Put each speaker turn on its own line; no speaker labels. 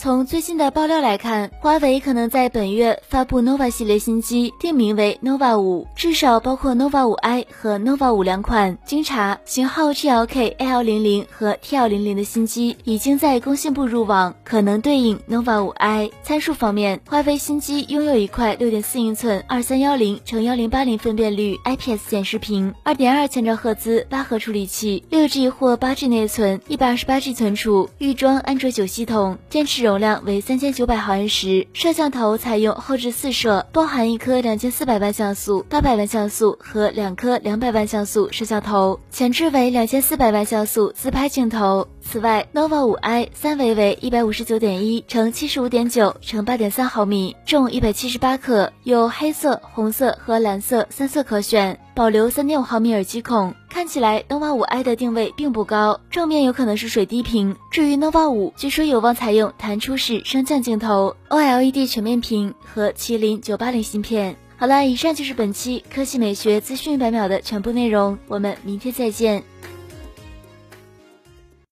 从最新的爆料来看，华为可能在本月发布 nova 系列新机，定名为 nova 五，至少包括 nova 五 i 和 nova 五两款。经查，型号 GLK AL 零零和 TL 零零的新机已经在工信部入网，可能对应 nova 五 i。参数方面，华为新机拥有一块六点四英寸二三幺零乘幺零八零分辨率 IPS 显示屏，二点二千兆赫兹八核处理器，六 G 或八 G 内存，一百二十八 G 存储，预装安卓九系统，电池。容量为三千九百毫安时，摄像头采用后置四摄，包含一颗两千四百万像素、八百万像素和两颗两百万像素摄像头，前置为两千四百万像素自拍镜头。此外，nova 五 i 三维为一百五十九点一乘七十五点九乘八点三毫米，重一百七十八克，有黑色、红色和蓝色三色可选。保留三点五毫米耳机孔，看起来 nova 五 i 的定位并不高，正面有可能是水滴屏。至于 nova 五，据说有望采用弹出式升降镜头、OLED 全面屏和麒麟九八零芯片。好了，以上就是本期科技美学资讯百秒的全部内容，我们明天再见。